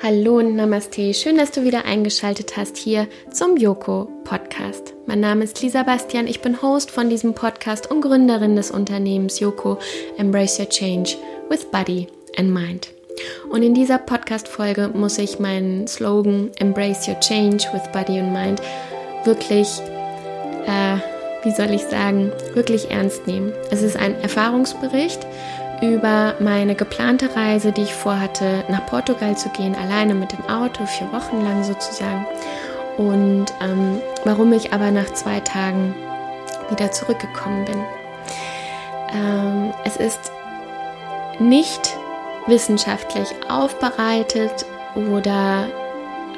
Hallo und Namaste. Schön, dass du wieder eingeschaltet hast hier zum Yoko Podcast. Mein Name ist Lisa Bastian. Ich bin Host von diesem Podcast und Gründerin des Unternehmens Yoko Embrace Your Change with Body and Mind. Und in dieser Podcast-Folge muss ich meinen Slogan Embrace Your Change with Body and Mind wirklich, äh, wie soll ich sagen, wirklich ernst nehmen. Es ist ein Erfahrungsbericht über meine geplante Reise, die ich vorhatte, nach Portugal zu gehen, alleine mit dem Auto, vier Wochen lang sozusagen. Und ähm, warum ich aber nach zwei Tagen wieder zurückgekommen bin. Ähm, es ist nicht wissenschaftlich aufbereitet oder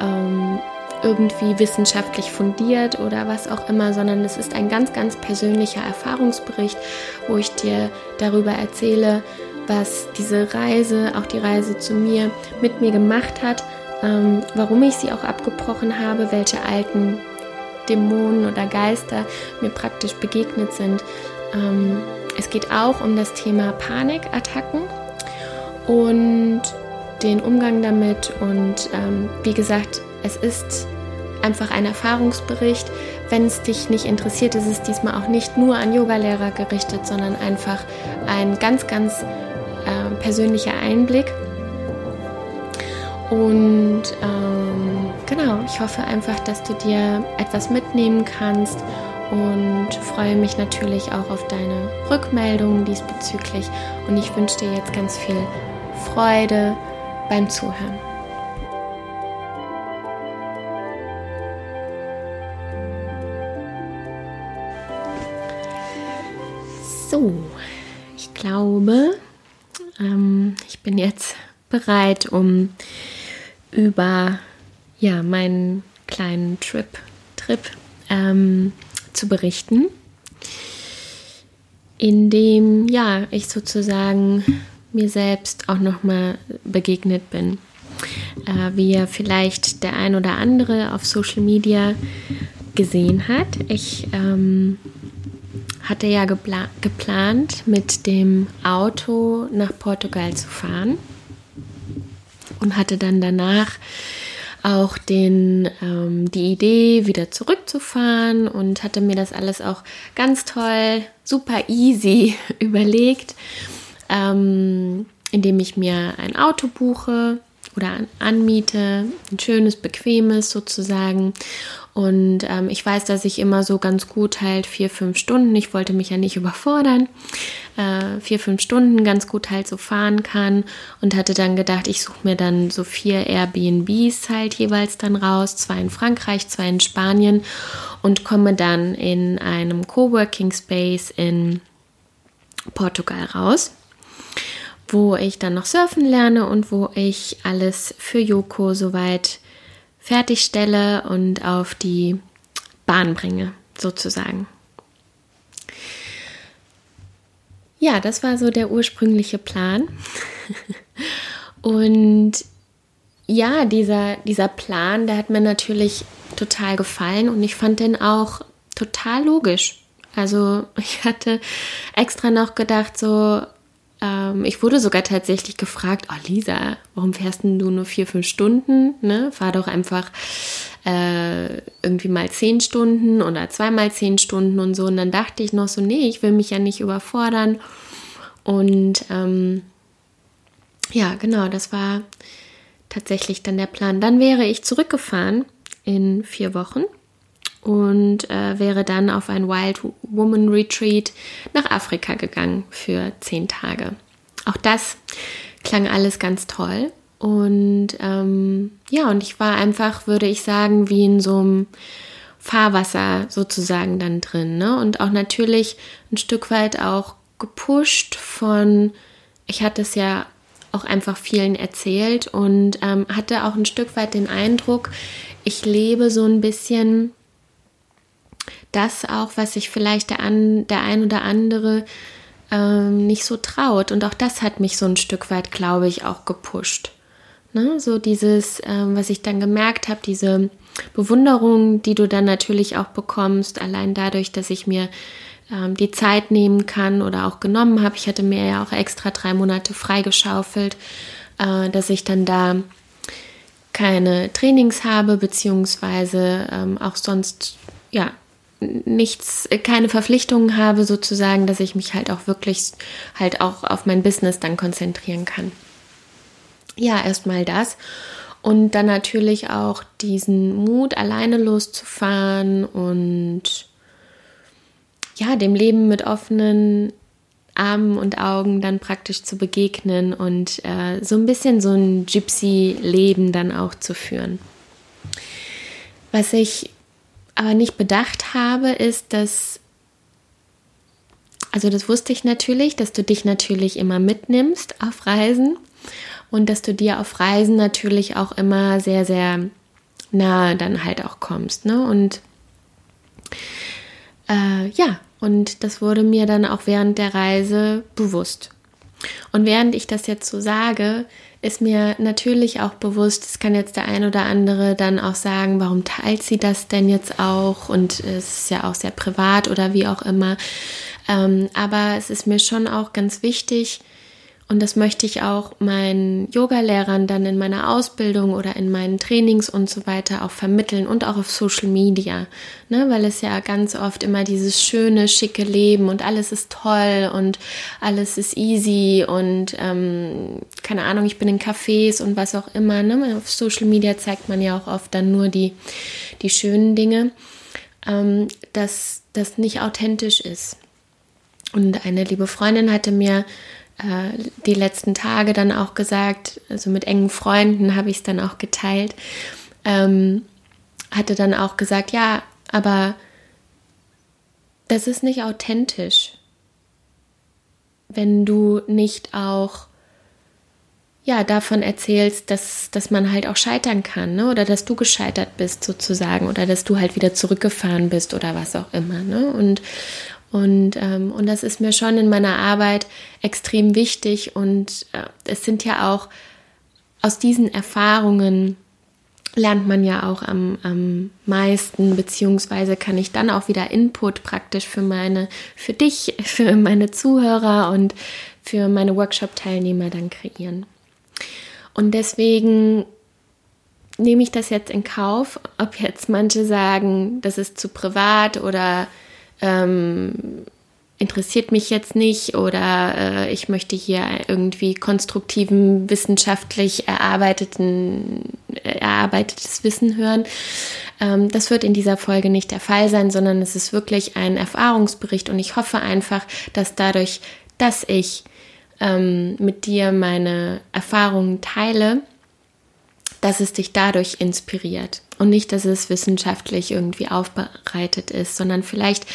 ähm, irgendwie wissenschaftlich fundiert oder was auch immer, sondern es ist ein ganz, ganz persönlicher Erfahrungsbericht, wo ich dir darüber erzähle, was diese Reise, auch die Reise zu mir, mit mir gemacht hat, ähm, warum ich sie auch abgebrochen habe, welche alten Dämonen oder Geister mir praktisch begegnet sind. Ähm, es geht auch um das Thema Panikattacken und den Umgang damit und ähm, wie gesagt, es ist einfach ein Erfahrungsbericht. Wenn es dich nicht interessiert, ist es diesmal auch nicht nur an Yogalehrer gerichtet, sondern einfach ein ganz, ganz äh, persönlicher Einblick. Und ähm, genau, ich hoffe einfach, dass du dir etwas mitnehmen kannst und freue mich natürlich auch auf deine Rückmeldungen diesbezüglich. Und ich wünsche dir jetzt ganz viel Freude beim Zuhören. So, ich glaube, ähm, ich bin jetzt bereit, um über ja, meinen kleinen Trip, Trip ähm, zu berichten, in dem ja, ich sozusagen mir selbst auch nochmal begegnet bin. Äh, wie ja vielleicht der ein oder andere auf Social Media gesehen hat. Ich ähm, hatte ja gepla geplant, mit dem Auto nach Portugal zu fahren und hatte dann danach auch den, ähm, die Idee, wieder zurückzufahren und hatte mir das alles auch ganz toll, super easy überlegt, ähm, indem ich mir ein Auto buche oder anmiete, ein schönes, bequemes sozusagen und ähm, ich weiß, dass ich immer so ganz gut halt vier, fünf Stunden, ich wollte mich ja nicht überfordern, äh, vier, fünf Stunden ganz gut halt so fahren kann und hatte dann gedacht, ich suche mir dann so vier Airbnbs halt jeweils dann raus, zwei in Frankreich, zwei in Spanien und komme dann in einem Coworking Space in Portugal raus wo ich dann noch surfen lerne und wo ich alles für Yoko soweit fertigstelle und auf die Bahn bringe, sozusagen. Ja, das war so der ursprüngliche Plan. und ja, dieser, dieser Plan, der hat mir natürlich total gefallen und ich fand den auch total logisch. Also ich hatte extra noch gedacht, so, ähm, ich wurde sogar tatsächlich gefragt, oh Lisa, warum fährst denn du nur vier, fünf Stunden? Ne? Fahr doch einfach äh, irgendwie mal zehn Stunden oder zweimal zehn Stunden und so. Und dann dachte ich noch so, nee, ich will mich ja nicht überfordern. Und ähm, ja, genau, das war tatsächlich dann der Plan. Dann wäre ich zurückgefahren in vier Wochen und äh, wäre dann auf ein Wild Woman Retreat nach Afrika gegangen für zehn Tage. Auch das klang alles ganz toll. Und ähm, ja, und ich war einfach, würde ich sagen, wie in so einem Fahrwasser sozusagen dann drin. Ne? Und auch natürlich ein Stück weit auch gepusht von, ich hatte es ja auch einfach vielen erzählt und ähm, hatte auch ein Stück weit den Eindruck, ich lebe so ein bisschen das auch, was sich vielleicht der, an, der ein oder andere ähm, nicht so traut. Und auch das hat mich so ein Stück weit, glaube ich, auch gepusht. Ne? So dieses, ähm, was ich dann gemerkt habe, diese Bewunderung, die du dann natürlich auch bekommst, allein dadurch, dass ich mir ähm, die Zeit nehmen kann oder auch genommen habe. Ich hatte mir ja auch extra drei Monate freigeschaufelt, äh, dass ich dann da keine Trainings habe, beziehungsweise ähm, auch sonst ja nichts, keine Verpflichtungen habe, sozusagen, dass ich mich halt auch wirklich halt auch auf mein Business dann konzentrieren kann. Ja, erstmal das. Und dann natürlich auch diesen Mut, alleine loszufahren und ja, dem Leben mit offenen Armen und Augen dann praktisch zu begegnen und äh, so ein bisschen so ein Gypsy-Leben dann auch zu führen. Was ich aber nicht bedacht habe, ist, dass, also das wusste ich natürlich, dass du dich natürlich immer mitnimmst auf Reisen und dass du dir auf Reisen natürlich auch immer sehr, sehr nahe dann halt auch kommst. Ne? Und äh, ja, und das wurde mir dann auch während der Reise bewusst. Und während ich das jetzt so sage, ist mir natürlich auch bewusst, es kann jetzt der ein oder andere dann auch sagen, warum teilt sie das denn jetzt auch? Und es ist ja auch sehr privat oder wie auch immer. Ähm, aber es ist mir schon auch ganz wichtig, und das möchte ich auch meinen Yogalehrern dann in meiner Ausbildung oder in meinen Trainings und so weiter auch vermitteln und auch auf Social Media, ne? weil es ja ganz oft immer dieses schöne, schicke Leben und alles ist toll und alles ist easy und ähm, keine Ahnung, ich bin in Cafés und was auch immer. Ne? Auf Social Media zeigt man ja auch oft dann nur die, die schönen Dinge, ähm, dass das nicht authentisch ist. Und eine liebe Freundin hatte mir die letzten Tage dann auch gesagt, also mit engen Freunden habe ich es dann auch geteilt, ähm, hatte dann auch gesagt, ja, aber das ist nicht authentisch, wenn du nicht auch ja, davon erzählst, dass, dass man halt auch scheitern kann, ne? oder dass du gescheitert bist sozusagen, oder dass du halt wieder zurückgefahren bist oder was auch immer. Ne? Und, und, ähm, und das ist mir schon in meiner Arbeit extrem wichtig. Und äh, es sind ja auch aus diesen Erfahrungen lernt man ja auch am, am meisten, beziehungsweise kann ich dann auch wieder Input praktisch für meine, für dich, für meine Zuhörer und für meine Workshop-Teilnehmer dann kreieren. Und deswegen nehme ich das jetzt in Kauf, ob jetzt manche sagen, das ist zu privat oder ähm, interessiert mich jetzt nicht oder äh, ich möchte hier irgendwie konstruktiven, wissenschaftlich erarbeiteten, erarbeitetes Wissen hören. Ähm, das wird in dieser Folge nicht der Fall sein, sondern es ist wirklich ein Erfahrungsbericht und ich hoffe einfach, dass dadurch, dass ich ähm, mit dir meine Erfahrungen teile, dass es dich dadurch inspiriert und nicht, dass es wissenschaftlich irgendwie aufbereitet ist, sondern vielleicht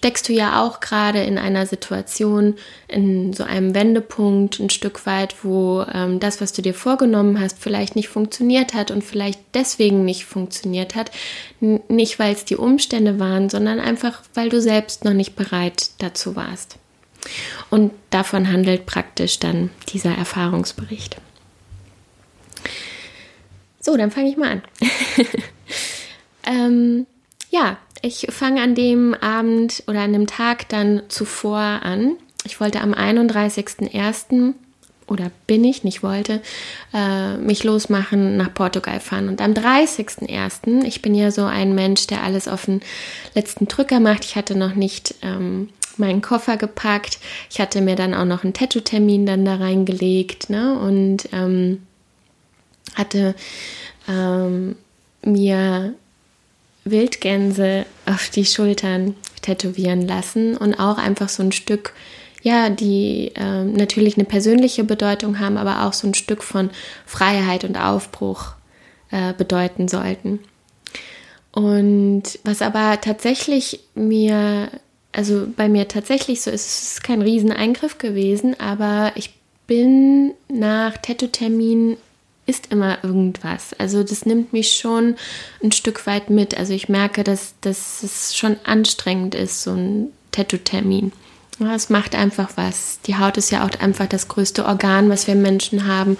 steckst du ja auch gerade in einer Situation, in so einem Wendepunkt ein Stück weit, wo ähm, das, was du dir vorgenommen hast, vielleicht nicht funktioniert hat und vielleicht deswegen nicht funktioniert hat. N nicht, weil es die Umstände waren, sondern einfach, weil du selbst noch nicht bereit dazu warst. Und davon handelt praktisch dann dieser Erfahrungsbericht. So, dann fange ich mal an. ähm, ja, ich fange an dem Abend oder an dem Tag dann zuvor an. Ich wollte am 31.01. oder bin ich, nicht wollte, äh, mich losmachen, nach Portugal fahren. Und am 30.01., ich bin ja so ein Mensch, der alles auf den letzten Drücker macht. Ich hatte noch nicht ähm, meinen Koffer gepackt. Ich hatte mir dann auch noch einen Tattoo-Termin dann da reingelegt. Ne? Und ähm, hatte ähm, mir Wildgänse auf die Schultern tätowieren lassen und auch einfach so ein Stück, ja, die äh, natürlich eine persönliche Bedeutung haben, aber auch so ein Stück von Freiheit und Aufbruch äh, bedeuten sollten. Und was aber tatsächlich mir, also bei mir tatsächlich so ist, es ist kein Rieseneingriff gewesen, aber ich bin nach Tattoo-Termin ist immer irgendwas. Also das nimmt mich schon ein Stück weit mit. Also ich merke, dass, dass es schon anstrengend ist, so ein Tattoo-Termin. Es macht einfach was. Die Haut ist ja auch einfach das größte Organ, was wir Menschen haben.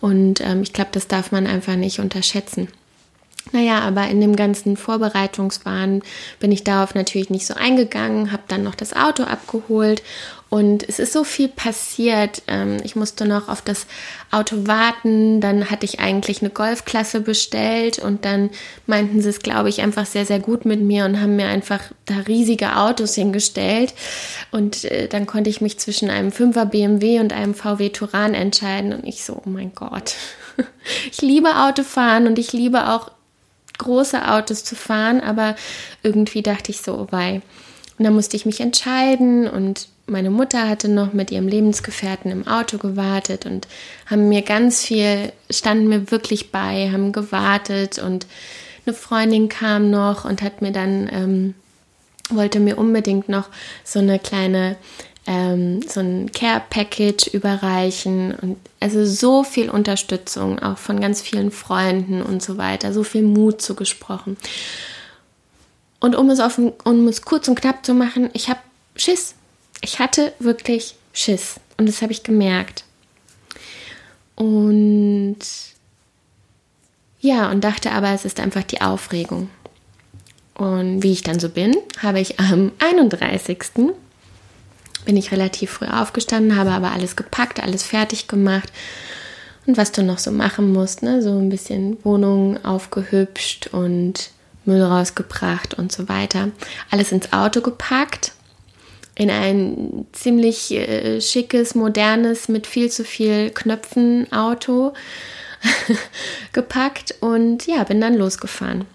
Und ähm, ich glaube, das darf man einfach nicht unterschätzen. Naja, aber in dem ganzen Vorbereitungswahn bin ich darauf natürlich nicht so eingegangen, habe dann noch das Auto abgeholt und es ist so viel passiert. Ähm, ich musste noch auf das Auto warten, dann hatte ich eigentlich eine Golfklasse bestellt und dann meinten sie es, glaube ich, einfach sehr, sehr gut mit mir und haben mir einfach da riesige Autos hingestellt und äh, dann konnte ich mich zwischen einem 5er BMW und einem VW Touran entscheiden und ich so, oh mein Gott. Ich liebe Autofahren und ich liebe auch große Autos zu fahren, aber irgendwie dachte ich so, oh wei. Und dann musste ich mich entscheiden und meine Mutter hatte noch mit ihrem Lebensgefährten im Auto gewartet und haben mir ganz viel, standen mir wirklich bei, haben gewartet und eine Freundin kam noch und hat mir dann, ähm, wollte mir unbedingt noch so eine kleine ähm, so ein Care-Package überreichen und also so viel Unterstützung auch von ganz vielen Freunden und so weiter, so viel Mut zugesprochen. Und um es, auf, um es kurz und knapp zu machen, ich habe Schiss. Ich hatte wirklich Schiss und das habe ich gemerkt. Und ja, und dachte aber, es ist einfach die Aufregung. Und wie ich dann so bin, habe ich am 31 bin ich relativ früh aufgestanden, habe aber alles gepackt, alles fertig gemacht. Und was du noch so machen musst, ne? so ein bisschen Wohnung aufgehübscht und Müll rausgebracht und so weiter. Alles ins Auto gepackt, in ein ziemlich äh, schickes, modernes, mit viel zu viel Knöpfen Auto gepackt und ja, bin dann losgefahren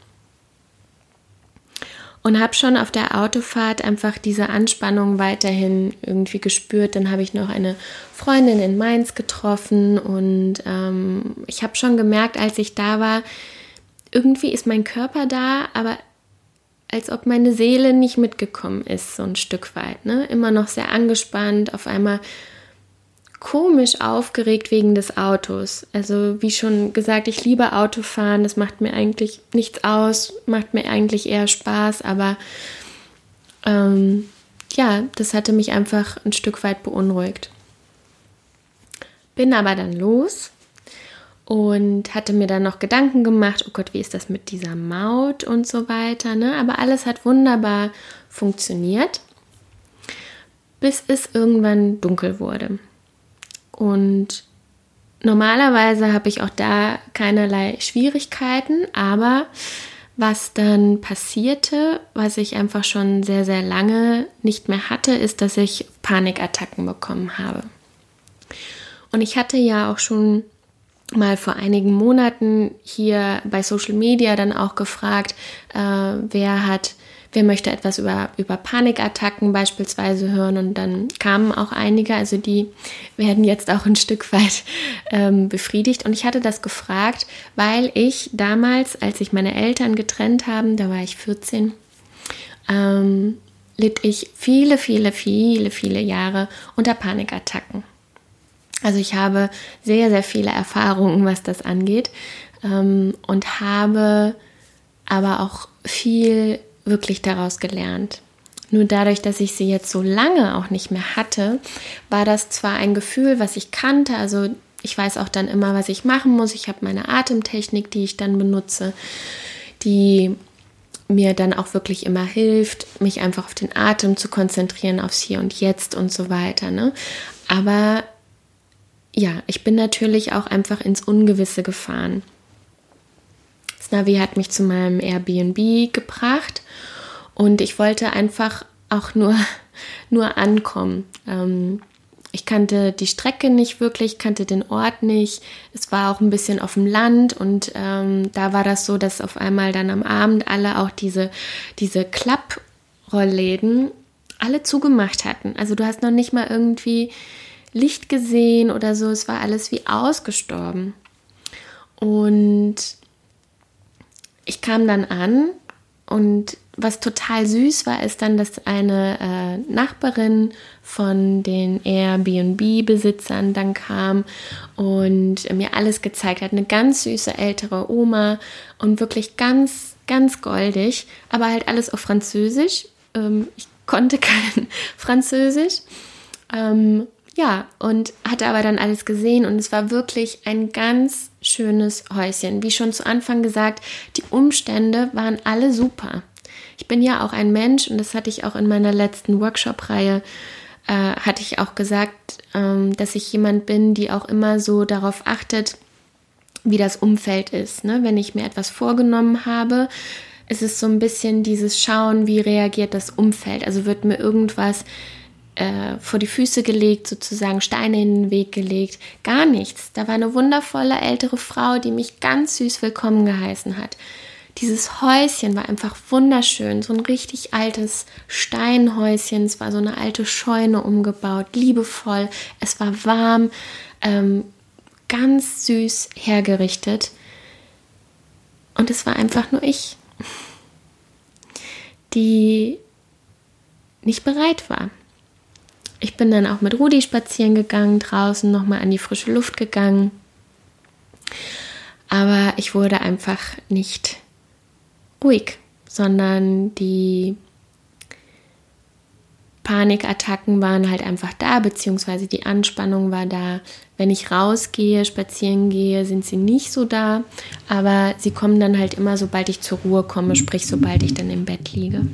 und habe schon auf der Autofahrt einfach diese Anspannung weiterhin irgendwie gespürt. Dann habe ich noch eine Freundin in Mainz getroffen und ähm, ich habe schon gemerkt, als ich da war, irgendwie ist mein Körper da, aber als ob meine Seele nicht mitgekommen ist, so ein Stück weit. Ne? Immer noch sehr angespannt, auf einmal komisch aufgeregt wegen des Autos. Also wie schon gesagt, ich liebe Autofahren, das macht mir eigentlich nichts aus, macht mir eigentlich eher Spaß, aber ähm, ja, das hatte mich einfach ein Stück weit beunruhigt. Bin aber dann los und hatte mir dann noch Gedanken gemacht, oh Gott, wie ist das mit dieser Maut und so weiter. Ne? Aber alles hat wunderbar funktioniert, bis es irgendwann dunkel wurde. Und normalerweise habe ich auch da keinerlei Schwierigkeiten, aber was dann passierte, was ich einfach schon sehr, sehr lange nicht mehr hatte, ist, dass ich Panikattacken bekommen habe. Und ich hatte ja auch schon mal vor einigen Monaten hier bei Social Media dann auch gefragt, äh, wer hat wer möchte etwas über, über Panikattacken beispielsweise hören? Und dann kamen auch einige, also die werden jetzt auch ein Stück weit ähm, befriedigt. Und ich hatte das gefragt, weil ich damals, als sich meine Eltern getrennt haben, da war ich 14, ähm, litt ich viele, viele, viele, viele Jahre unter Panikattacken. Also ich habe sehr, sehr viele Erfahrungen, was das angeht ähm, und habe aber auch viel wirklich daraus gelernt. Nur dadurch, dass ich sie jetzt so lange auch nicht mehr hatte, war das zwar ein Gefühl, was ich kannte, also ich weiß auch dann immer, was ich machen muss. Ich habe meine Atemtechnik, die ich dann benutze, die mir dann auch wirklich immer hilft, mich einfach auf den Atem zu konzentrieren, aufs Hier und Jetzt und so weiter. Ne? Aber ja, ich bin natürlich auch einfach ins Ungewisse gefahren. Das Navi hat mich zu meinem Airbnb gebracht und ich wollte einfach auch nur, nur ankommen. Ähm, ich kannte die Strecke nicht wirklich, kannte den Ort nicht. Es war auch ein bisschen auf dem Land und ähm, da war das so, dass auf einmal dann am Abend alle auch diese, diese Klapprollläden alle zugemacht hatten. Also du hast noch nicht mal irgendwie Licht gesehen oder so. Es war alles wie ausgestorben. Und ich kam dann an und was total süß war, ist dann, dass eine äh, Nachbarin von den Airbnb-Besitzern dann kam und mir alles gezeigt hat. Eine ganz süße ältere Oma und wirklich ganz, ganz goldig, aber halt alles auf Französisch. Ähm, ich konnte kein Französisch. Ähm, ja, und hatte aber dann alles gesehen und es war wirklich ein ganz schönes Häuschen. Wie schon zu Anfang gesagt, die Umstände waren alle super. Ich bin ja auch ein Mensch und das hatte ich auch in meiner letzten Workshop-Reihe, äh, hatte ich auch gesagt, ähm, dass ich jemand bin, die auch immer so darauf achtet, wie das Umfeld ist. Ne? Wenn ich mir etwas vorgenommen habe, ist es so ein bisschen dieses Schauen, wie reagiert das Umfeld. Also wird mir irgendwas äh, vor die Füße gelegt, sozusagen Steine in den Weg gelegt. Gar nichts. Da war eine wundervolle ältere Frau, die mich ganz süß willkommen geheißen hat. Dieses Häuschen war einfach wunderschön, so ein richtig altes Steinhäuschen. Es war so eine alte Scheune umgebaut, liebevoll. Es war warm, ähm, ganz süß hergerichtet. Und es war einfach nur ich, die nicht bereit war. Ich bin dann auch mit Rudi spazieren gegangen, draußen nochmal an die frische Luft gegangen. Aber ich wurde einfach nicht ruhig, sondern die Panikattacken waren halt einfach da, beziehungsweise die Anspannung war da. Wenn ich rausgehe, spazieren gehe, sind sie nicht so da, aber sie kommen dann halt immer, sobald ich zur Ruhe komme, sprich sobald ich dann im Bett liege.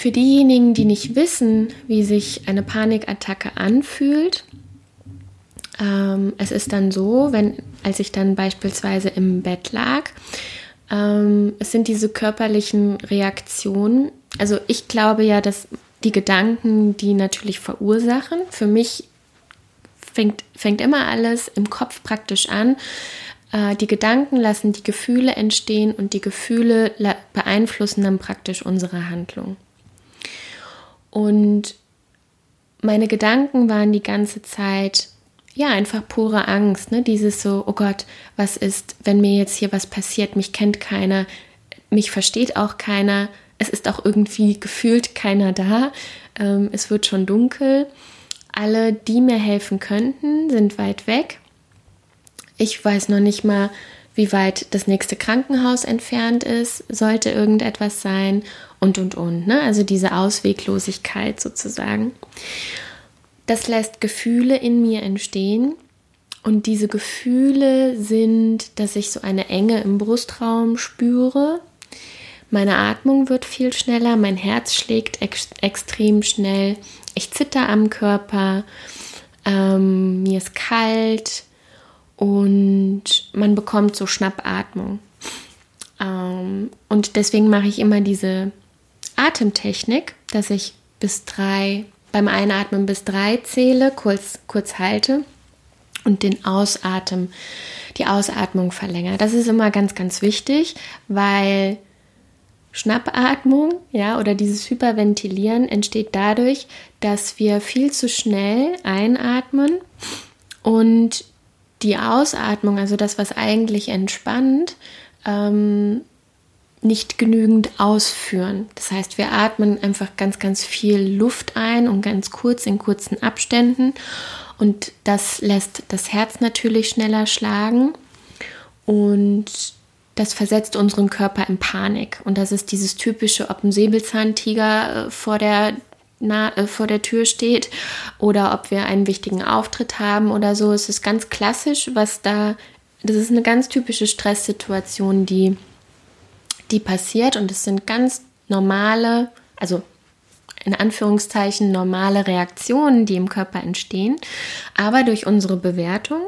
Für diejenigen, die nicht wissen, wie sich eine Panikattacke anfühlt, ähm, es ist dann so, wenn, als ich dann beispielsweise im Bett lag, ähm, es sind diese körperlichen Reaktionen. Also ich glaube ja, dass die Gedanken, die natürlich verursachen, für mich fängt, fängt immer alles im Kopf praktisch an. Äh, die Gedanken lassen die Gefühle entstehen und die Gefühle beeinflussen dann praktisch unsere Handlung. Und meine Gedanken waren die ganze Zeit, ja, einfach pure Angst, ne? Dieses so, oh Gott, was ist, wenn mir jetzt hier was passiert, mich kennt keiner, mich versteht auch keiner, es ist auch irgendwie gefühlt keiner da, ähm, es wird schon dunkel. Alle, die mir helfen könnten, sind weit weg. Ich weiß noch nicht mal, wie weit das nächste Krankenhaus entfernt ist, sollte irgendetwas sein und, und, und. Ne? Also diese Ausweglosigkeit sozusagen. Das lässt Gefühle in mir entstehen. Und diese Gefühle sind, dass ich so eine Enge im Brustraum spüre. Meine Atmung wird viel schneller, mein Herz schlägt ex extrem schnell. Ich zitter am Körper, ähm, mir ist kalt und man bekommt so Schnappatmung. Ähm, und deswegen mache ich immer diese Atemtechnik, dass ich bis drei, beim Einatmen bis drei zähle, kurz, kurz halte und den Ausatmen, die Ausatmung verlängere. Das ist immer ganz, ganz wichtig, weil Schnappatmung, ja, oder dieses Hyperventilieren entsteht dadurch, dass wir viel zu schnell einatmen und die Ausatmung, also das, was eigentlich entspannt, ähm, nicht genügend ausführen. Das heißt, wir atmen einfach ganz, ganz viel Luft ein und ganz kurz in kurzen Abständen. Und das lässt das Herz natürlich schneller schlagen und das versetzt unseren Körper in Panik. Und das ist dieses typische, ob ein Säbelzahntiger äh, vor der, na, äh, vor der Tür steht oder ob wir einen wichtigen Auftritt haben oder so. Es ist ganz klassisch, was da, das ist eine ganz typische Stresssituation, die die passiert und es sind ganz normale, also in Anführungszeichen normale Reaktionen, die im Körper entstehen. Aber durch unsere Bewertung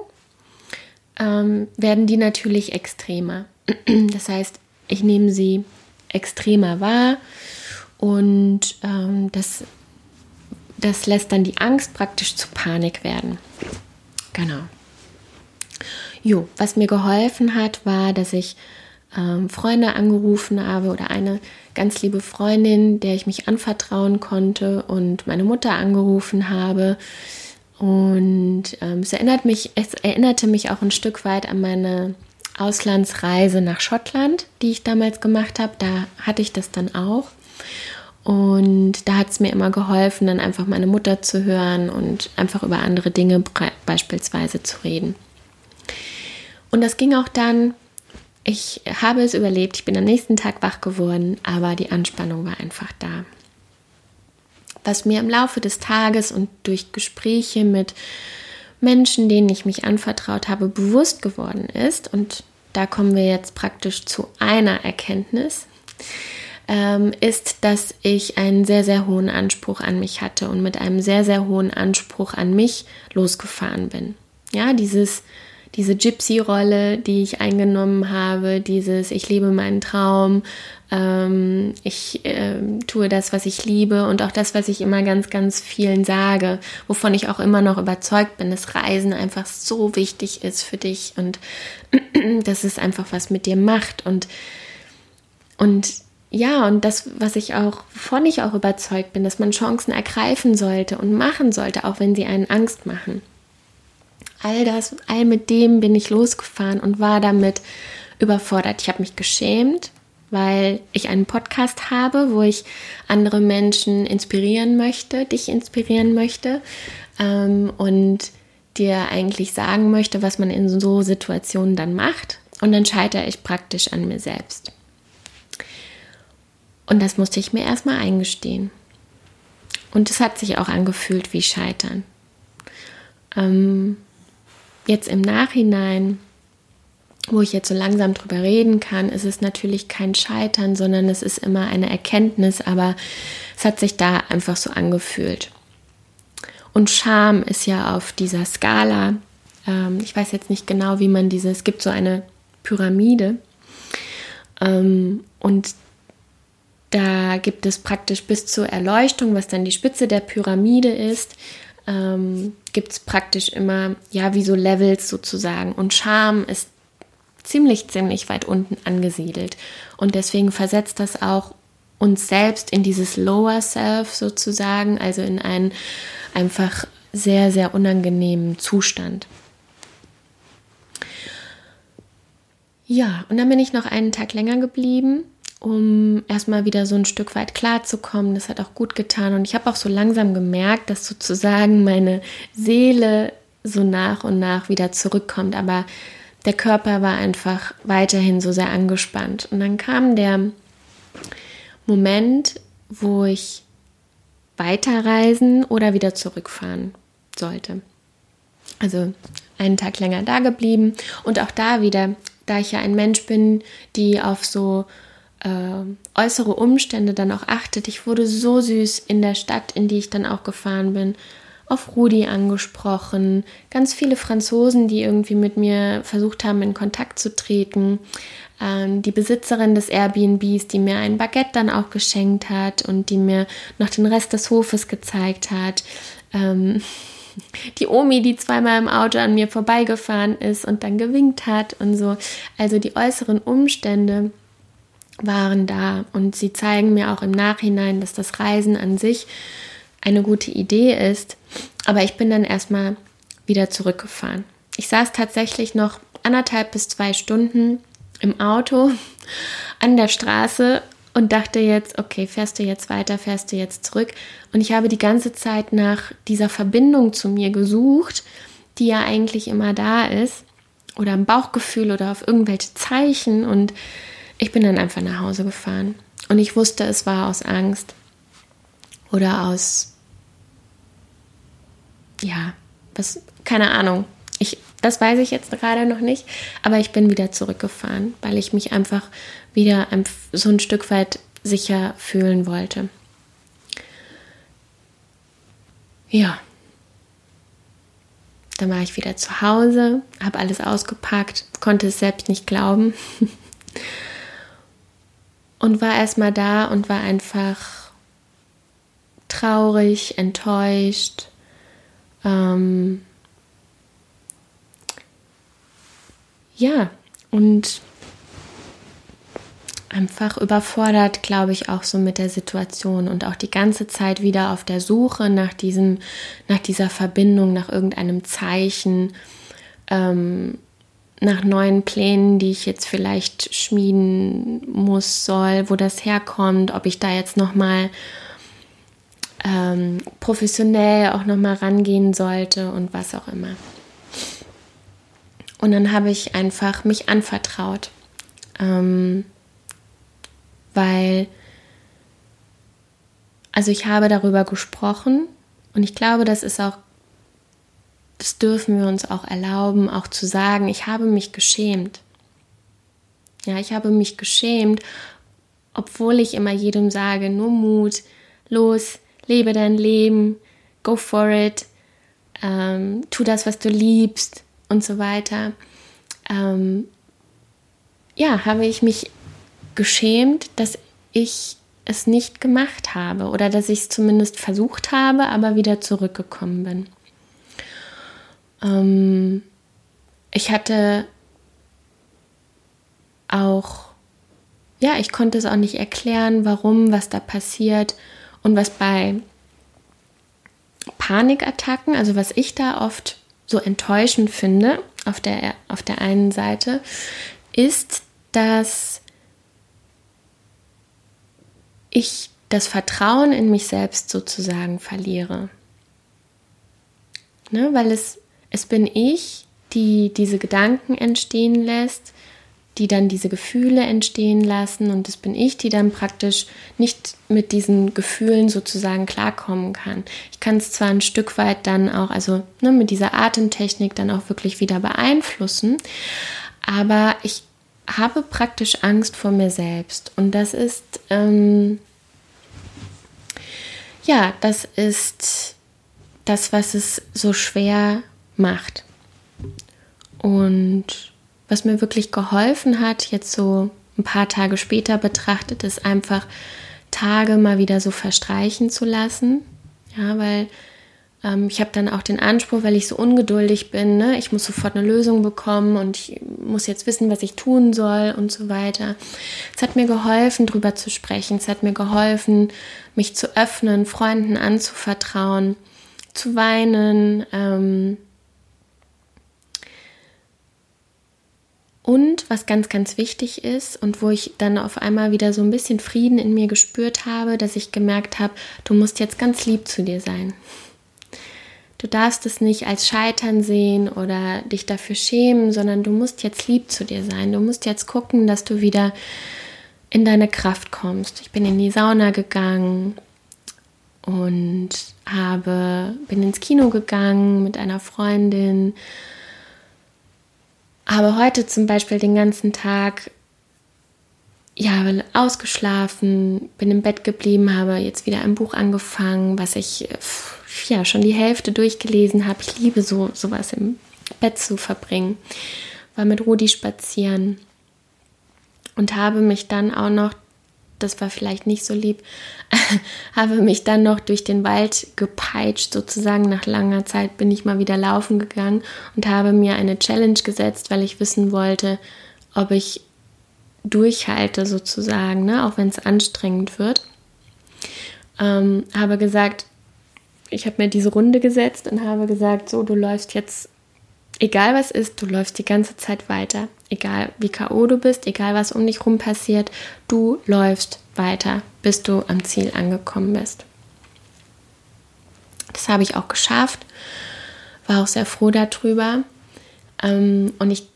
ähm, werden die natürlich extremer. Das heißt, ich nehme sie extremer wahr und ähm, das, das lässt dann die Angst praktisch zu Panik werden. Genau. Jo, was mir geholfen hat, war, dass ich ähm, Freunde angerufen habe oder eine ganz liebe Freundin, der ich mich anvertrauen konnte und meine Mutter angerufen habe. Und ähm, es, erinnert mich, es erinnerte mich auch ein Stück weit an meine Auslandsreise nach Schottland, die ich damals gemacht habe. Da hatte ich das dann auch. Und da hat es mir immer geholfen, dann einfach meine Mutter zu hören und einfach über andere Dinge beispielsweise zu reden. Und das ging auch dann ich habe es überlebt, ich bin am nächsten Tag wach geworden, aber die Anspannung war einfach da. was mir im Laufe des Tages und durch Gespräche mit Menschen, denen ich mich anvertraut habe, bewusst geworden ist, und da kommen wir jetzt praktisch zu einer Erkenntnis, ähm, ist, dass ich einen sehr, sehr hohen Anspruch an mich hatte und mit einem sehr, sehr hohen Anspruch an mich losgefahren bin. Ja, dieses diese Gypsy-Rolle, die ich eingenommen habe, dieses ich lebe meinen Traum, ähm, ich äh, tue das, was ich liebe und auch das, was ich immer ganz, ganz vielen sage, wovon ich auch immer noch überzeugt bin, dass Reisen einfach so wichtig ist für dich und dass es einfach was mit dir macht und und ja, und das, was ich auch, wovon ich auch überzeugt bin, dass man Chancen ergreifen sollte und machen sollte, auch wenn sie einen Angst machen all das, all mit dem bin ich losgefahren und war damit überfordert. Ich habe mich geschämt, weil ich einen Podcast habe, wo ich andere Menschen inspirieren möchte, dich inspirieren möchte ähm, und dir eigentlich sagen möchte, was man in so Situationen dann macht. Und dann scheitere ich praktisch an mir selbst. Und das musste ich mir erstmal eingestehen. Und es hat sich auch angefühlt wie Scheitern. Ähm, jetzt im Nachhinein, wo ich jetzt so langsam drüber reden kann, ist es natürlich kein Scheitern, sondern es ist immer eine Erkenntnis, aber es hat sich da einfach so angefühlt. Und Scham ist ja auf dieser Skala, ähm, ich weiß jetzt nicht genau, wie man diese, es gibt so eine Pyramide. Ähm, und da gibt es praktisch bis zur Erleuchtung, was dann die Spitze der Pyramide ist, ähm, gibt es praktisch immer, ja, wie so Levels sozusagen. Und Scham ist ziemlich, ziemlich weit unten angesiedelt. Und deswegen versetzt das auch uns selbst in dieses Lower Self sozusagen, also in einen einfach sehr, sehr unangenehmen Zustand. Ja, und dann bin ich noch einen Tag länger geblieben um erstmal wieder so ein Stück weit klarzukommen. Das hat auch gut getan. Und ich habe auch so langsam gemerkt, dass sozusagen meine Seele so nach und nach wieder zurückkommt. Aber der Körper war einfach weiterhin so sehr angespannt. Und dann kam der Moment, wo ich weiterreisen oder wieder zurückfahren sollte. Also einen Tag länger da geblieben und auch da wieder, da ich ja ein Mensch bin, die auf so äh, äußere Umstände dann auch achtet. Ich wurde so süß in der Stadt, in die ich dann auch gefahren bin, auf Rudi angesprochen, ganz viele Franzosen, die irgendwie mit mir versucht haben, in Kontakt zu treten. Ähm, die Besitzerin des Airbnbs, die mir ein Baguette dann auch geschenkt hat und die mir noch den Rest des Hofes gezeigt hat. Ähm, die Omi, die zweimal im Auto an mir vorbeigefahren ist und dann gewinkt hat und so. Also die äußeren Umstände waren da und sie zeigen mir auch im Nachhinein, dass das Reisen an sich eine gute Idee ist. Aber ich bin dann erstmal wieder zurückgefahren. Ich saß tatsächlich noch anderthalb bis zwei Stunden im Auto an der Straße und dachte jetzt, okay, fährst du jetzt weiter, fährst du jetzt zurück. Und ich habe die ganze Zeit nach dieser Verbindung zu mir gesucht, die ja eigentlich immer da ist, oder im Bauchgefühl oder auf irgendwelche Zeichen. Und ich bin dann einfach nach Hause gefahren. Und ich wusste, es war aus Angst oder aus, ja, was, keine Ahnung. Ich, das weiß ich jetzt gerade noch nicht, aber ich bin wieder zurückgefahren, weil ich mich einfach wieder so ein Stück weit sicher fühlen wollte. Ja. Dann war ich wieder zu Hause, habe alles ausgepackt, konnte es selbst nicht glauben. und war erstmal da und war einfach traurig, enttäuscht. Ähm ja, und einfach überfordert, glaube ich, auch so mit der Situation und auch die ganze Zeit wieder auf der Suche nach diesem, nach dieser Verbindung, nach irgendeinem Zeichen. Ähm, nach neuen Plänen, die ich jetzt vielleicht schmieden muss, soll, wo das herkommt, ob ich da jetzt nochmal ähm, professionell auch nochmal rangehen sollte und was auch immer. Und dann habe ich einfach mich anvertraut, ähm, weil also ich habe darüber gesprochen und ich glaube, das ist auch, das dürfen wir uns auch erlauben, auch zu sagen, ich habe mich geschämt. Ja, ich habe mich geschämt, obwohl ich immer jedem sage, nur Mut, los, lebe dein Leben, go for it, ähm, tu das, was du liebst und so weiter. Ähm, ja, habe ich mich geschämt, dass ich es nicht gemacht habe oder dass ich es zumindest versucht habe, aber wieder zurückgekommen bin. Ähm, ich hatte auch, ja, ich konnte es auch nicht erklären, warum, was da passiert und was bei Panikattacken, also was ich da oft so enttäuschend finde, auf der, auf der einen Seite, ist, dass ich das Vertrauen in mich selbst sozusagen verliere. Ne, weil es, es bin ich, die diese Gedanken entstehen lässt, die dann diese Gefühle entstehen lassen und es bin ich, die dann praktisch nicht mit diesen Gefühlen sozusagen klarkommen kann. Ich kann es zwar ein Stück weit dann auch, also ne, mit dieser Atemtechnik dann auch wirklich wieder beeinflussen, aber ich habe praktisch Angst vor mir selbst. Und das ist, ähm, ja, das ist das, was es so schwer macht. Und was mir wirklich geholfen hat, jetzt so ein paar Tage später betrachtet, ist einfach Tage mal wieder so verstreichen zu lassen. Ja, weil ähm, ich habe dann auch den Anspruch, weil ich so ungeduldig bin, ne? ich muss sofort eine Lösung bekommen und ich muss jetzt wissen, was ich tun soll und so weiter. Es hat mir geholfen, darüber zu sprechen. Es hat mir geholfen, mich zu öffnen, Freunden anzuvertrauen, zu weinen. Ähm und was ganz, ganz wichtig ist und wo ich dann auf einmal wieder so ein bisschen Frieden in mir gespürt habe, dass ich gemerkt habe, du musst jetzt ganz lieb zu dir sein. Du darfst es nicht als Scheitern sehen oder dich dafür schämen, sondern du musst jetzt lieb zu dir sein. Du musst jetzt gucken, dass du wieder in deine Kraft kommst. Ich bin in die Sauna gegangen und habe bin ins Kino gegangen mit einer Freundin. Habe heute zum Beispiel den ganzen Tag ja, ausgeschlafen, bin im Bett geblieben, habe jetzt wieder ein Buch angefangen, was ich ja schon die Hälfte durchgelesen habe. Ich liebe so sowas im Bett zu verbringen. War mit Rudi spazieren und habe mich dann auch noch, das war vielleicht nicht so lieb, habe mich dann noch durch den Wald gepeitscht, sozusagen nach langer Zeit bin ich mal wieder laufen gegangen und habe mir eine Challenge gesetzt, weil ich wissen wollte, ob ich durchhalte sozusagen, ne? auch wenn es anstrengend wird. Ähm, habe gesagt, ich habe mir diese Runde gesetzt und habe gesagt, so, du läufst jetzt, egal was ist, du läufst die ganze Zeit weiter. Egal wie K.O. du bist, egal was um dich rum passiert, du läufst weiter, bis du am Ziel angekommen bist. Das habe ich auch geschafft, war auch sehr froh darüber. Ähm, und ich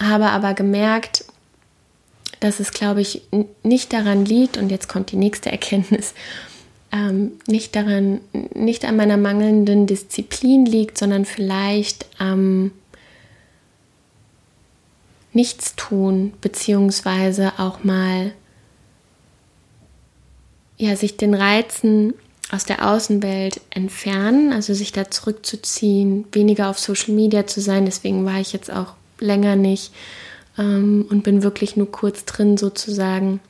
habe aber gemerkt, dass es, glaube ich, nicht daran liegt, und jetzt kommt die nächste Erkenntnis, ähm, nicht daran, nicht an meiner mangelnden Disziplin liegt, sondern vielleicht am Nichtstun, beziehungsweise auch mal ja, sich den Reizen aus der Außenwelt entfernen, also sich da zurückzuziehen, weniger auf Social Media zu sein. Deswegen war ich jetzt auch länger nicht ähm, und bin wirklich nur kurz drin sozusagen.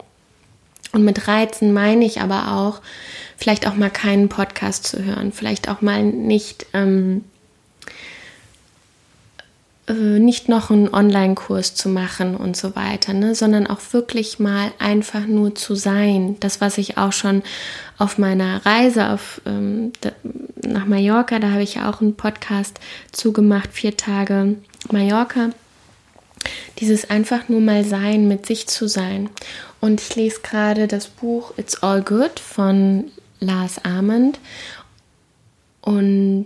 Und mit Reizen meine ich aber auch, vielleicht auch mal keinen Podcast zu hören, vielleicht auch mal nicht, ähm, äh, nicht noch einen Online-Kurs zu machen und so weiter, ne? sondern auch wirklich mal einfach nur zu sein. Das, was ich auch schon auf meiner Reise auf, ähm, nach Mallorca, da habe ich ja auch einen Podcast zugemacht, vier Tage Mallorca. Dieses einfach nur mal sein, mit sich zu sein. Und ich lese gerade das Buch It's All Good von Lars Armand und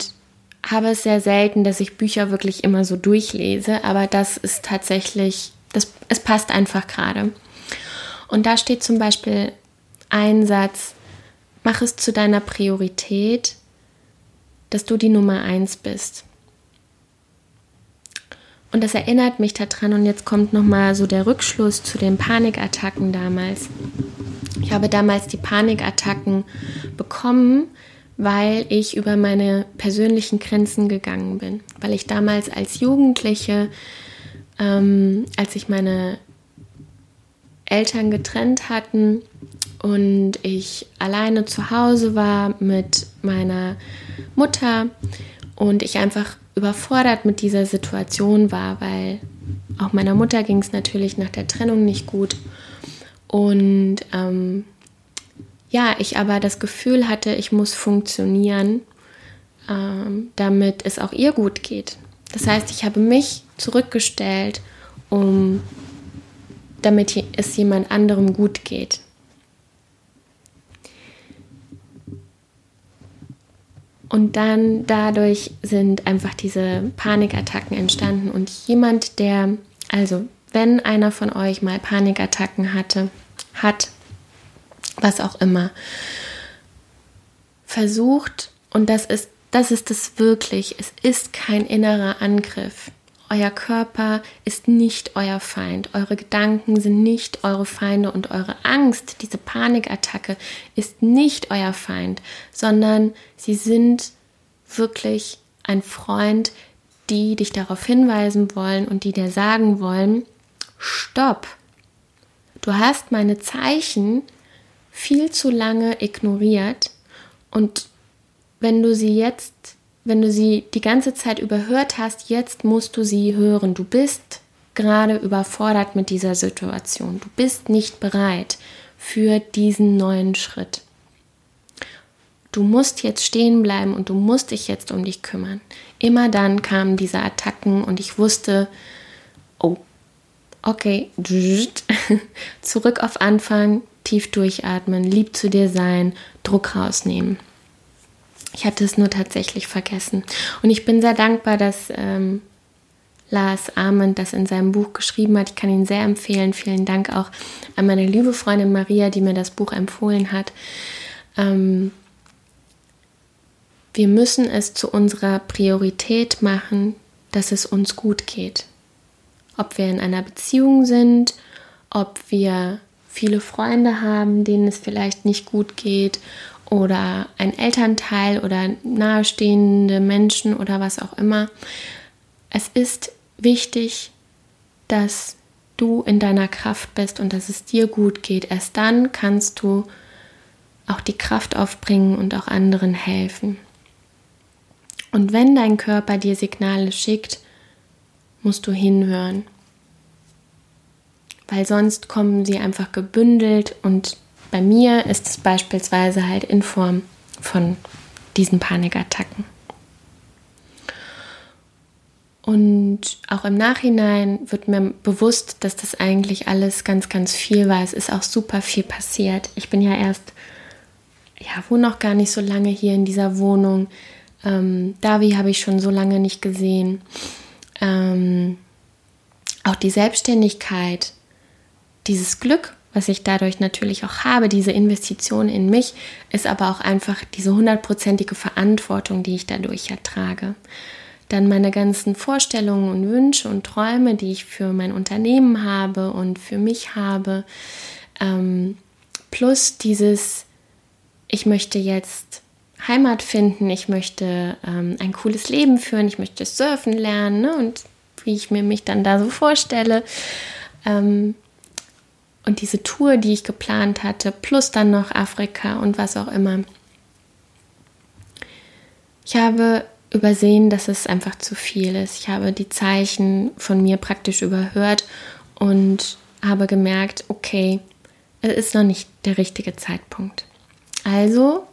habe es sehr selten, dass ich Bücher wirklich immer so durchlese, aber das ist tatsächlich, das, es passt einfach gerade. Und da steht zum Beispiel ein Satz, mach es zu deiner Priorität, dass du die Nummer eins bist. Und das erinnert mich daran und jetzt kommt nochmal so der Rückschluss zu den Panikattacken damals. Ich habe damals die Panikattacken bekommen, weil ich über meine persönlichen Grenzen gegangen bin. Weil ich damals als Jugendliche, ähm, als sich meine Eltern getrennt hatten und ich alleine zu Hause war mit meiner Mutter und ich einfach überfordert mit dieser Situation war, weil auch meiner Mutter ging es natürlich nach der Trennung nicht gut. Und ähm, ja, ich aber das Gefühl hatte, ich muss funktionieren, ähm, damit es auch ihr gut geht. Das heißt, ich habe mich zurückgestellt, um damit es jemand anderem gut geht. Und dann dadurch sind einfach diese Panikattacken entstanden. Und jemand, der, also wenn einer von euch mal Panikattacken hatte, hat, was auch immer, versucht, und das ist, das ist es wirklich, es ist kein innerer Angriff. Euer Körper ist nicht euer Feind. Eure Gedanken sind nicht eure Feinde und eure Angst, diese Panikattacke, ist nicht euer Feind, sondern sie sind wirklich ein Freund, die dich darauf hinweisen wollen und die dir sagen wollen, stopp. Du hast meine Zeichen viel zu lange ignoriert und wenn du sie jetzt wenn du sie die ganze Zeit überhört hast, jetzt musst du sie hören. Du bist gerade überfordert mit dieser Situation. Du bist nicht bereit für diesen neuen Schritt. Du musst jetzt stehen bleiben und du musst dich jetzt um dich kümmern. Immer dann kamen diese Attacken und ich wusste, oh, okay, zurück auf Anfang, tief durchatmen, lieb zu dir sein, Druck rausnehmen. Ich hatte es nur tatsächlich vergessen. Und ich bin sehr dankbar, dass ähm, Lars Arment das in seinem Buch geschrieben hat. Ich kann ihn sehr empfehlen. Vielen Dank auch an meine liebe Freundin Maria, die mir das Buch empfohlen hat. Ähm, wir müssen es zu unserer Priorität machen, dass es uns gut geht. Ob wir in einer Beziehung sind, ob wir viele Freunde haben, denen es vielleicht nicht gut geht oder ein Elternteil oder nahestehende Menschen oder was auch immer. Es ist wichtig, dass du in deiner Kraft bist und dass es dir gut geht. Erst dann kannst du auch die Kraft aufbringen und auch anderen helfen. Und wenn dein Körper dir Signale schickt, musst du hinhören. Weil sonst kommen sie einfach gebündelt und bei mir ist es beispielsweise halt in Form von diesen Panikattacken. Und auch im Nachhinein wird mir bewusst, dass das eigentlich alles ganz, ganz viel war. Es ist auch super viel passiert. Ich bin ja erst, ja, wohne noch gar nicht so lange hier in dieser Wohnung. Ähm, Davi habe ich schon so lange nicht gesehen. Ähm, auch die Selbstständigkeit, dieses Glück, was ich dadurch natürlich auch habe, diese Investition in mich, ist aber auch einfach diese hundertprozentige Verantwortung, die ich dadurch ertrage. Dann meine ganzen Vorstellungen und Wünsche und Träume, die ich für mein Unternehmen habe und für mich habe, ähm, plus dieses, ich möchte jetzt Heimat finden, ich möchte ähm, ein cooles Leben führen, ich möchte surfen lernen ne? und wie ich mir mich dann da so vorstelle. Ähm, und diese Tour, die ich geplant hatte, plus dann noch Afrika und was auch immer. Ich habe übersehen, dass es einfach zu viel ist. Ich habe die Zeichen von mir praktisch überhört und habe gemerkt, okay, es ist noch nicht der richtige Zeitpunkt. Also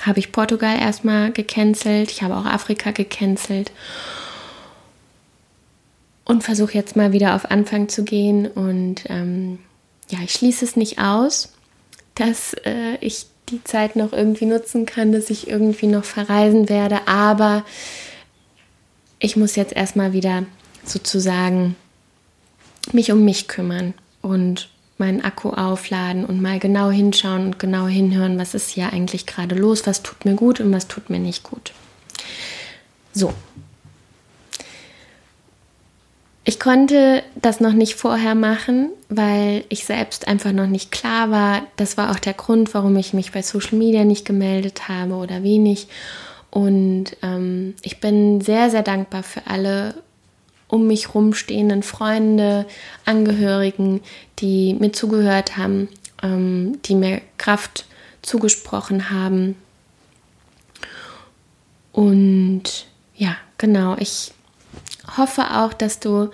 habe ich Portugal erstmal gecancelt, ich habe auch Afrika gecancelt und versuche jetzt mal wieder auf Anfang zu gehen. Und ähm, ja, ich schließe es nicht aus, dass äh, ich die Zeit noch irgendwie nutzen kann, dass ich irgendwie noch verreisen werde. Aber ich muss jetzt erstmal wieder sozusagen mich um mich kümmern und meinen Akku aufladen und mal genau hinschauen und genau hinhören, was ist hier eigentlich gerade los, was tut mir gut und was tut mir nicht gut. So. Ich konnte das noch nicht vorher machen, weil ich selbst einfach noch nicht klar war. Das war auch der Grund, warum ich mich bei Social Media nicht gemeldet habe oder wenig. Und ähm, ich bin sehr, sehr dankbar für alle um mich rumstehenden Freunde, Angehörigen, die mir zugehört haben, ähm, die mir Kraft zugesprochen haben. Und ja, genau, ich hoffe auch, dass du,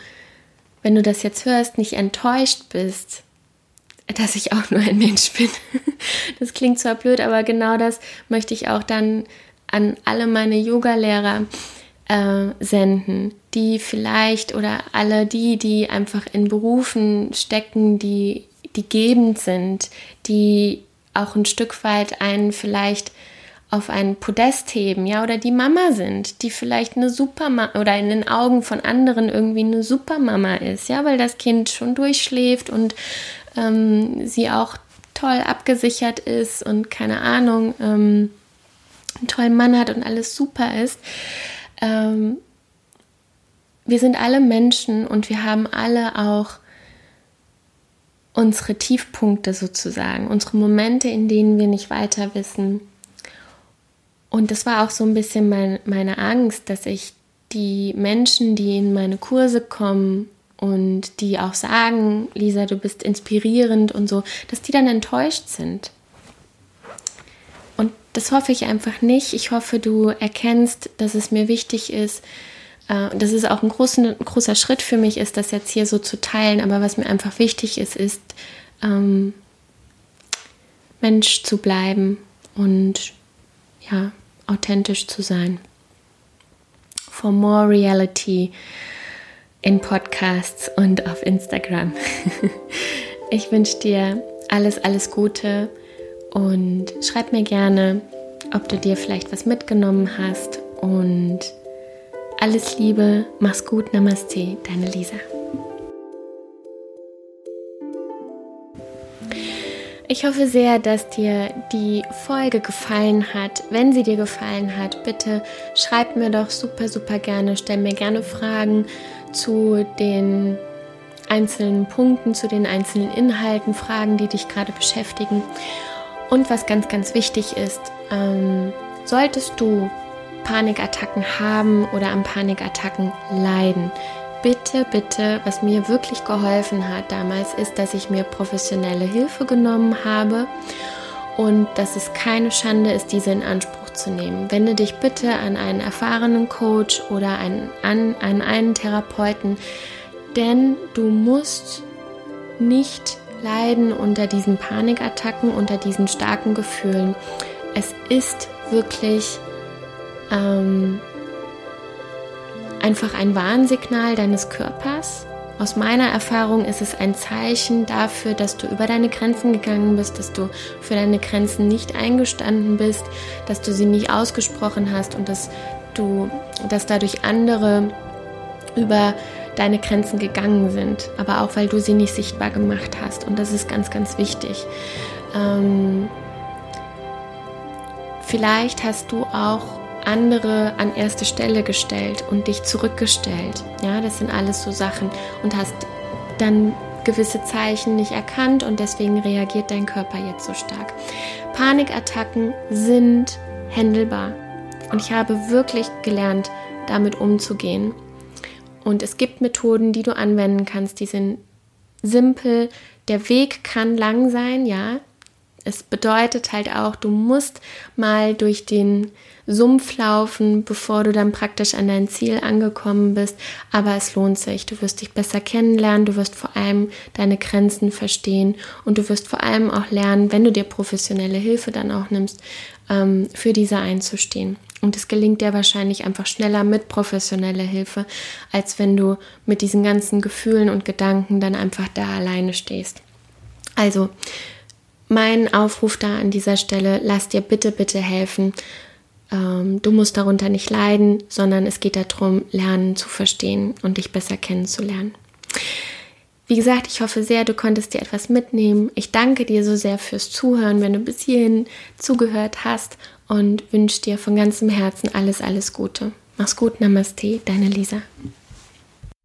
wenn du das jetzt hörst, nicht enttäuscht bist, dass ich auch nur ein Mensch bin. Das klingt zwar blöd, aber genau das möchte ich auch dann an alle meine Yoga-Lehrer äh, senden, die vielleicht oder alle die, die einfach in Berufen stecken, die, die gebend sind, die auch ein Stück weit einen vielleicht auf ein Podest heben, ja, oder die Mama sind, die vielleicht eine Supermama oder in den Augen von anderen irgendwie eine Supermama ist, ja, weil das Kind schon durchschläft und ähm, sie auch toll abgesichert ist und keine Ahnung, ähm, einen tollen Mann hat und alles super ist. Ähm, wir sind alle Menschen und wir haben alle auch unsere Tiefpunkte sozusagen, unsere Momente, in denen wir nicht weiter wissen und das war auch so ein bisschen mein, meine Angst, dass ich die Menschen, die in meine Kurse kommen und die auch sagen, Lisa, du bist inspirierend und so, dass die dann enttäuscht sind. Und das hoffe ich einfach nicht. Ich hoffe, du erkennst, dass es mir wichtig ist, äh, dass es auch ein großer, ein großer Schritt für mich ist, das jetzt hier so zu teilen. Aber was mir einfach wichtig ist, ist, ähm, Mensch zu bleiben und ja, authentisch zu sein. For more reality in Podcasts und auf Instagram. Ich wünsche dir alles, alles Gute und schreib mir gerne, ob du dir vielleicht was mitgenommen hast und alles Liebe, mach's gut, Namaste, deine Lisa. Ich hoffe sehr, dass dir die Folge gefallen hat. Wenn sie dir gefallen hat, bitte schreib mir doch super, super gerne, stell mir gerne Fragen zu den einzelnen Punkten, zu den einzelnen Inhalten, Fragen, die dich gerade beschäftigen. Und was ganz, ganz wichtig ist, ähm, solltest du Panikattacken haben oder an Panikattacken leiden, bitte, bitte, was mir wirklich geholfen hat damals, ist, dass ich mir professionelle Hilfe genommen habe und dass es keine Schande ist, diese in Anspruch zu nehmen. Wende dich bitte an einen erfahrenen Coach oder einen, an, an einen Therapeuten, denn du musst nicht leiden unter diesen Panikattacken, unter diesen starken Gefühlen. Es ist wirklich ähm, einfach ein Warnsignal deines Körpers. Aus meiner Erfahrung ist es ein Zeichen dafür, dass du über deine Grenzen gegangen bist, dass du für deine Grenzen nicht eingestanden bist, dass du sie nicht ausgesprochen hast und dass du, dass dadurch andere über deine Grenzen gegangen sind, aber auch weil du sie nicht sichtbar gemacht hast. Und das ist ganz, ganz wichtig. Ähm, vielleicht hast du auch andere an erste Stelle gestellt und dich zurückgestellt. Ja, das sind alles so Sachen und hast dann gewisse Zeichen nicht erkannt und deswegen reagiert dein Körper jetzt so stark. Panikattacken sind händelbar und ich habe wirklich gelernt, damit umzugehen. Und es gibt Methoden, die du anwenden kannst, die sind simpel. Der Weg kann lang sein, ja. Es bedeutet halt auch, du musst mal durch den Sumpf laufen, bevor du dann praktisch an dein Ziel angekommen bist. Aber es lohnt sich. Du wirst dich besser kennenlernen, du wirst vor allem deine Grenzen verstehen und du wirst vor allem auch lernen, wenn du dir professionelle Hilfe dann auch nimmst, ähm, für diese einzustehen. Und es gelingt dir wahrscheinlich einfach schneller mit professioneller Hilfe, als wenn du mit diesen ganzen Gefühlen und Gedanken dann einfach da alleine stehst. Also, mein Aufruf da an dieser Stelle, lass dir bitte, bitte helfen, ähm, du musst darunter nicht leiden, sondern es geht darum, lernen zu verstehen und dich besser kennenzulernen. Wie gesagt, ich hoffe sehr, du konntest dir etwas mitnehmen. Ich danke dir so sehr fürs Zuhören, wenn du bis hierhin zugehört hast und wünsche dir von ganzem Herzen alles, alles Gute. Mach's gut, Namaste, deine Lisa.